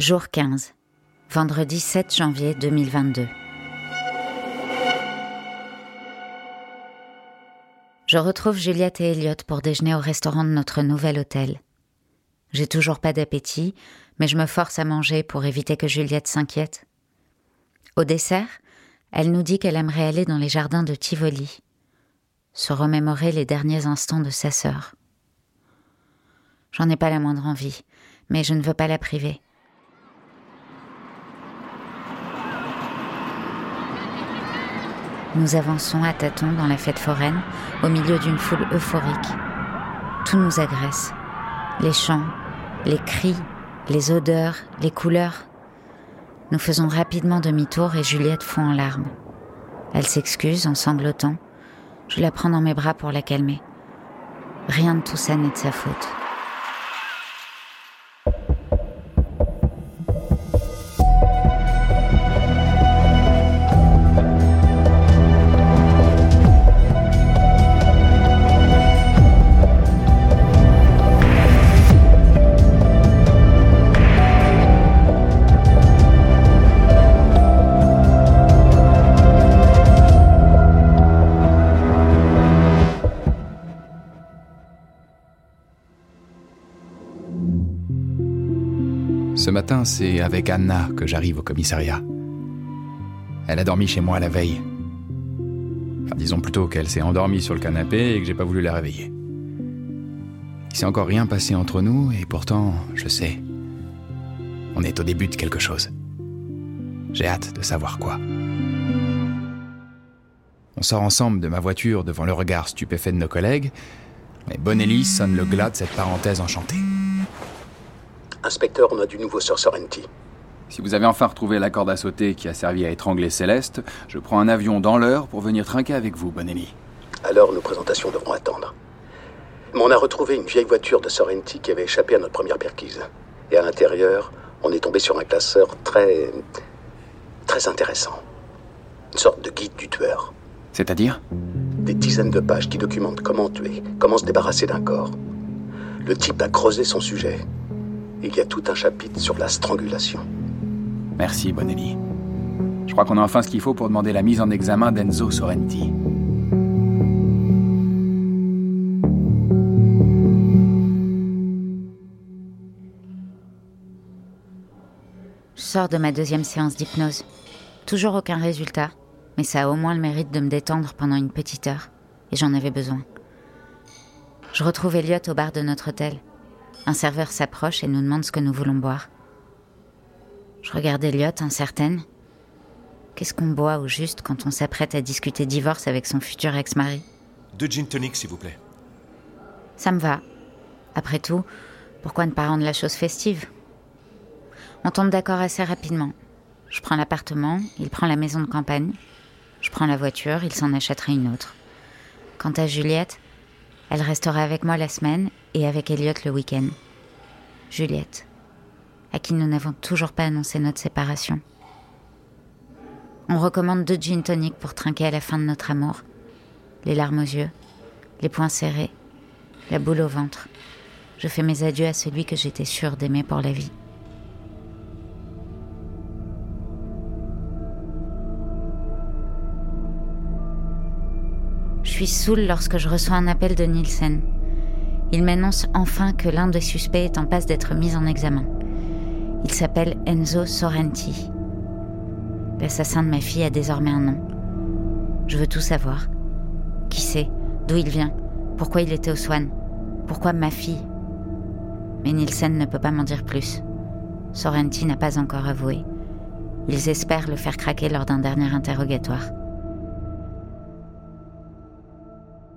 Jour 15. Vendredi 7 janvier 2022. Je retrouve Juliette et Elliot pour déjeuner au restaurant de notre nouvel hôtel. J'ai toujours pas d'appétit, mais je me force à manger pour éviter que Juliette s'inquiète. Au dessert, elle nous dit qu'elle aimerait aller dans les jardins de Tivoli, se remémorer les derniers instants de sa sœur. J'en ai pas la moindre envie, mais je ne veux pas la priver. Nous avançons à tâtons dans la fête foraine, au milieu d'une foule euphorique. Tout nous agresse. Les chants, les cris, les odeurs, les couleurs. Nous faisons rapidement demi-tour et Juliette fond en larmes. Elle s'excuse en sanglotant. Je la prends dans mes bras pour la calmer. Rien de tout ça n'est de sa faute. Matin, c'est avec Anna que j'arrive au commissariat. Elle a dormi chez moi la veille. Disons plutôt qu'elle s'est endormie sur le canapé et que j'ai pas voulu la réveiller. Il s'est encore rien passé entre nous et pourtant, je sais, on est au début de quelque chose. J'ai hâte de savoir quoi. On sort ensemble de ma voiture devant le regard stupéfait de nos collègues, mais Bonelli sonne le glas de cette parenthèse enchantée. Inspecteur, on a du nouveau sur Sorrenti. Si vous avez enfin retrouvé la corde à sauter qui a servi à étrangler Céleste, je prends un avion dans l'heure pour venir trinquer avec vous, Bonelli. Alors nos présentations devront attendre. Mais on a retrouvé une vieille voiture de Sorrenti qui avait échappé à notre première perquise. Et à l'intérieur, on est tombé sur un classeur très. très intéressant. Une sorte de guide du tueur. C'est-à-dire? Des dizaines de pages qui documentent comment tuer, comment se débarrasser d'un corps. Le type a creusé son sujet. Il y a tout un chapitre sur la strangulation. Merci, Bonelli. Je crois qu'on a enfin ce qu'il faut pour demander la mise en examen d'Enzo Sorrenti. Je sors de ma deuxième séance d'hypnose. Toujours aucun résultat, mais ça a au moins le mérite de me détendre pendant une petite heure, et j'en avais besoin. Je retrouve Elliot au bar de notre hôtel. Un serveur s'approche et nous demande ce que nous voulons boire. Je regarde Elliot, incertaine. Qu'est-ce qu'on boit au juste quand on s'apprête à discuter divorce avec son futur ex-mari? Deux gin tonic, s'il vous plaît. Ça me va. Après tout, pourquoi ne pas rendre la chose festive? On tombe d'accord assez rapidement. Je prends l'appartement, il prend la maison de campagne. Je prends la voiture, il s'en achèterait une autre. Quant à Juliette, elle restera avec moi la semaine et avec Elliot le week-end. Juliette, à qui nous n'avons toujours pas annoncé notre séparation. On recommande deux gin tonic pour trinquer à la fin de notre amour. Les larmes aux yeux, les poings serrés, la boule au ventre. Je fais mes adieux à celui que j'étais sûre d'aimer pour la vie. Suis saoule lorsque je reçois un appel de Nielsen. Il m'annonce enfin que l'un des suspects est en passe d'être mis en examen. Il s'appelle Enzo Sorrenti. L'assassin de ma fille a désormais un nom. Je veux tout savoir. Qui c'est? D'où il vient? Pourquoi il était au Swan? Pourquoi ma fille? Mais Nielsen ne peut pas m'en dire plus. Sorrenti n'a pas encore avoué. Ils espèrent le faire craquer lors d'un dernier interrogatoire.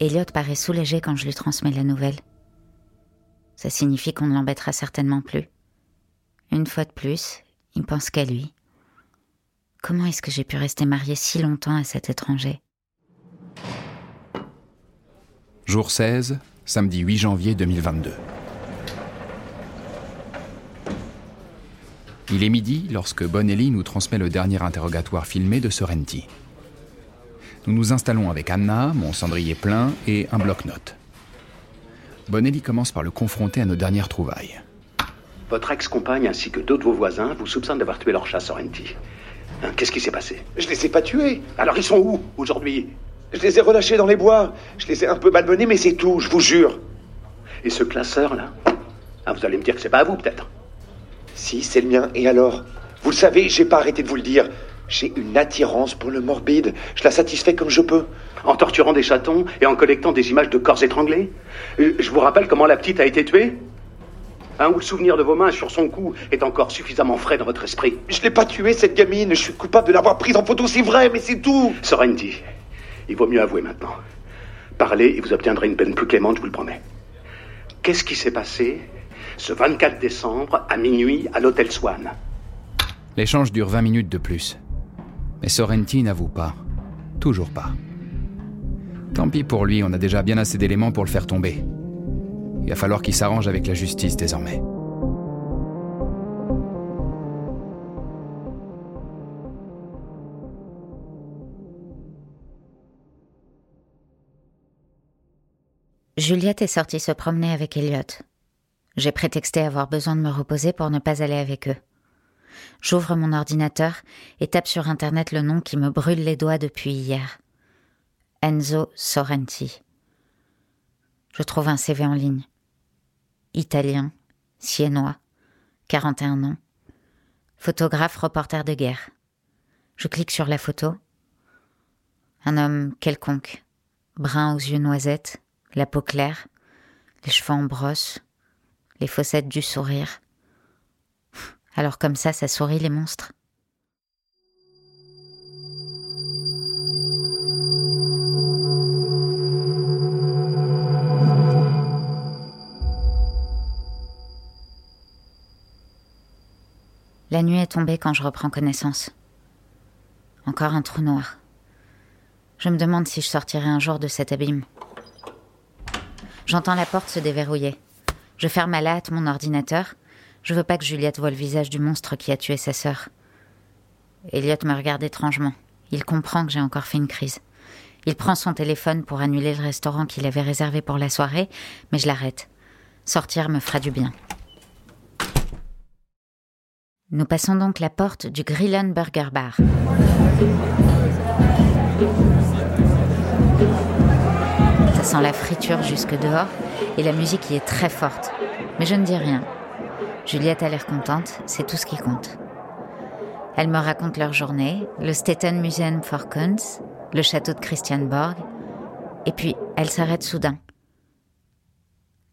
Elliot paraît soulagé quand je lui transmets la nouvelle. Ça signifie qu'on ne l'embêtera certainement plus. Une fois de plus, il pense qu'à lui. Comment est-ce que j'ai pu rester mariée si longtemps à cet étranger? Jour 16, samedi 8 janvier 2022. Il est midi lorsque Bonelli nous transmet le dernier interrogatoire filmé de Sorrenti. Nous nous installons avec Anna, mon cendrier plein et un bloc-notes. Bonelli commence par le confronter à nos dernières trouvailles. Votre ex-compagne ainsi que d'autres de vos voisins vous soupçonnent d'avoir tué leur chat Sorrenti. Hein, Qu'est-ce qui s'est passé? Je les ai pas tués. Alors ils sont où aujourd'hui? Je les ai relâchés dans les bois. Je les ai un peu malmenés, mais c'est tout, je vous jure. Et ce classeur là? Ah, Vous allez me dire que c'est pas à vous peut-être Si, c'est le mien. Et alors? Vous le savez, j'ai pas arrêté de vous le dire. J'ai une attirance pour le morbide. Je la satisfais comme je peux. En torturant des chatons et en collectant des images de corps étranglés Euh, Je vous rappelle comment la petite a été tuée Hein, ou le souvenir de vos mains sur son cou est encore suffisamment frais dans votre esprit Je l'ai pas tuée, cette gamine. Je suis coupable de l'avoir prise en photo, c'est vrai, mais c'est tout. Sorrenti, il vaut mieux avouer maintenant. Parlez et vous obtiendrez une peine plus clémente, je vous le promets. Qu'est-ce qui s'est passé ce 24 décembre à minuit à l'hôtel Swan L'échange dure 20 minutes de plus. Mais Sorrenti n'avoue pas. Toujours pas. Tant pis pour lui, on a déjà bien assez d'éléments pour le faire tomber. Il va falloir qu'il s'arrange avec la justice désormais. Juliette est sortie se promener avec Elliot. J'ai prétexté avoir besoin de me reposer pour ne pas aller avec eux. J'ouvre mon ordinateur et tape sur Internet le nom qui me brûle les doigts depuis hier. Enzo Sorrenti. Je trouve un CV en ligne. Italien, siennois, 41 ans, photographe reporter de guerre. Je clique sur la photo. Un homme quelconque, brun aux yeux noisettes, la peau claire, les cheveux en brosse, les fossettes du sourire. Alors comme ça, ça sourit les monstres. La nuit est tombée quand je reprends connaissance. Encore un trou noir. Je me demande si je sortirai un jour de cet abîme. J'entends la porte se déverrouiller. Je ferme à la hâte mon ordinateur. Je veux pas que Juliette voie le visage du monstre qui a tué sa sœur. Elliot me regarde étrangement. Il comprend que j'ai encore fait une crise. Il prend son téléphone pour annuler le restaurant qu'il avait réservé pour la soirée, mais je l'arrête. Sortir me fera du bien. Nous passons donc la porte du Grillen Burger Bar. Ça sent la friture jusque dehors et la musique y est très forte. Mais je ne dis rien. Juliette a l'air contente, c'est tout ce qui compte. Elle me raconte leur journée, le Staten Museum for Kunst, le château de Christianborg, et puis elle s'arrête soudain.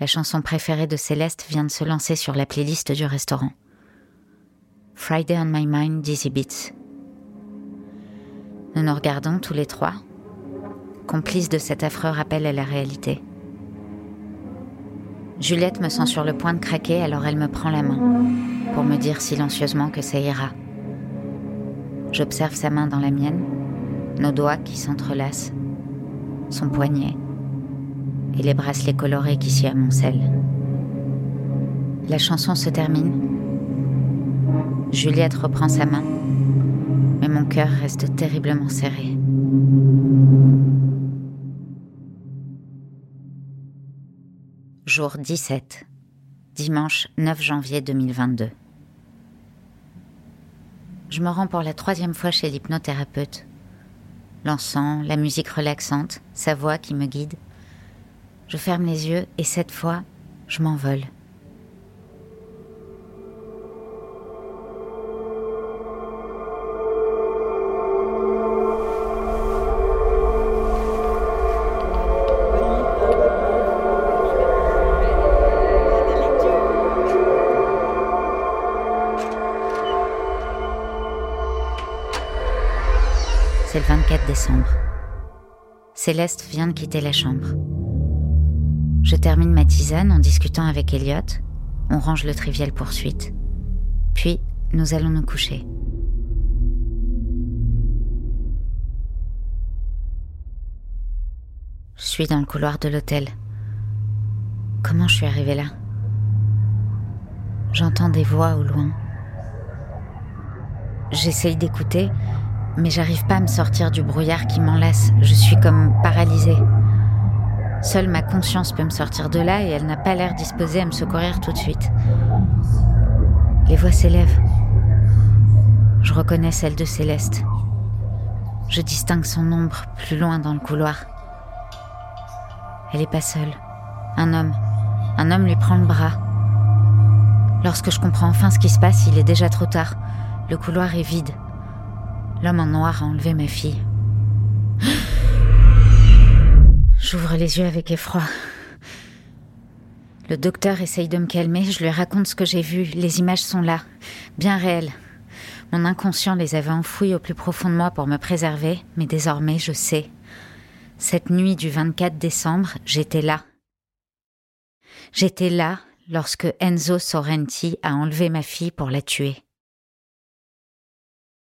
La chanson préférée de Céleste vient de se lancer sur la playlist du restaurant. Friday on My Mind Dizzy Beats. Nous nous regardons tous les trois, complices de cet affreux rappel à la réalité. Juliette me sent sur le point de craquer, alors elle me prend la main pour me dire silencieusement que ça ira. J'observe sa main dans la mienne, nos doigts qui s'entrelacent, son poignet et les bracelets colorés qui s'y amoncellent. La chanson se termine. Juliette reprend sa main, mais mon cœur reste terriblement serré. Jour 17, dimanche 9 janvier 2022. Je me rends pour la troisième fois chez l'hypnothérapeute. L'encens, la musique relaxante, sa voix qui me guide. Je ferme les yeux et cette fois, je m'envole. Décembre. Céleste vient de quitter la chambre. Je termine ma tisane en discutant avec Elliot. On range le trivial poursuite. Puis, nous allons nous coucher. Je suis dans le couloir de l'hôtel. Comment je suis arrivée là? J'entends des voix au loin. J'essaye d'écouter, mais j'arrive pas à me sortir du brouillard qui m'enlace. Je suis comme paralysée. Seule ma conscience peut me sortir de là et elle n'a pas l'air disposée à me secourir tout de suite. Les voix s'élèvent. Je reconnais celle de Céleste. Je distingue son ombre plus loin dans le couloir. Elle n'est pas seule. Un homme. Un homme lui prend le bras. Lorsque je comprends enfin ce qui se passe, il est déjà trop tard. Le couloir est vide. L'homme en noir a enlevé ma fille. J'ouvre les yeux avec effroi. Le docteur essaye de me calmer, je lui raconte ce que j'ai vu. Les images sont là, bien réelles. Mon inconscient les avait enfouies au plus profond de moi pour me préserver, mais désormais je sais. Cette nuit du 24 décembre, j'étais là. J'étais là lorsque Enzo Sorrenti a enlevé ma fille pour la tuer.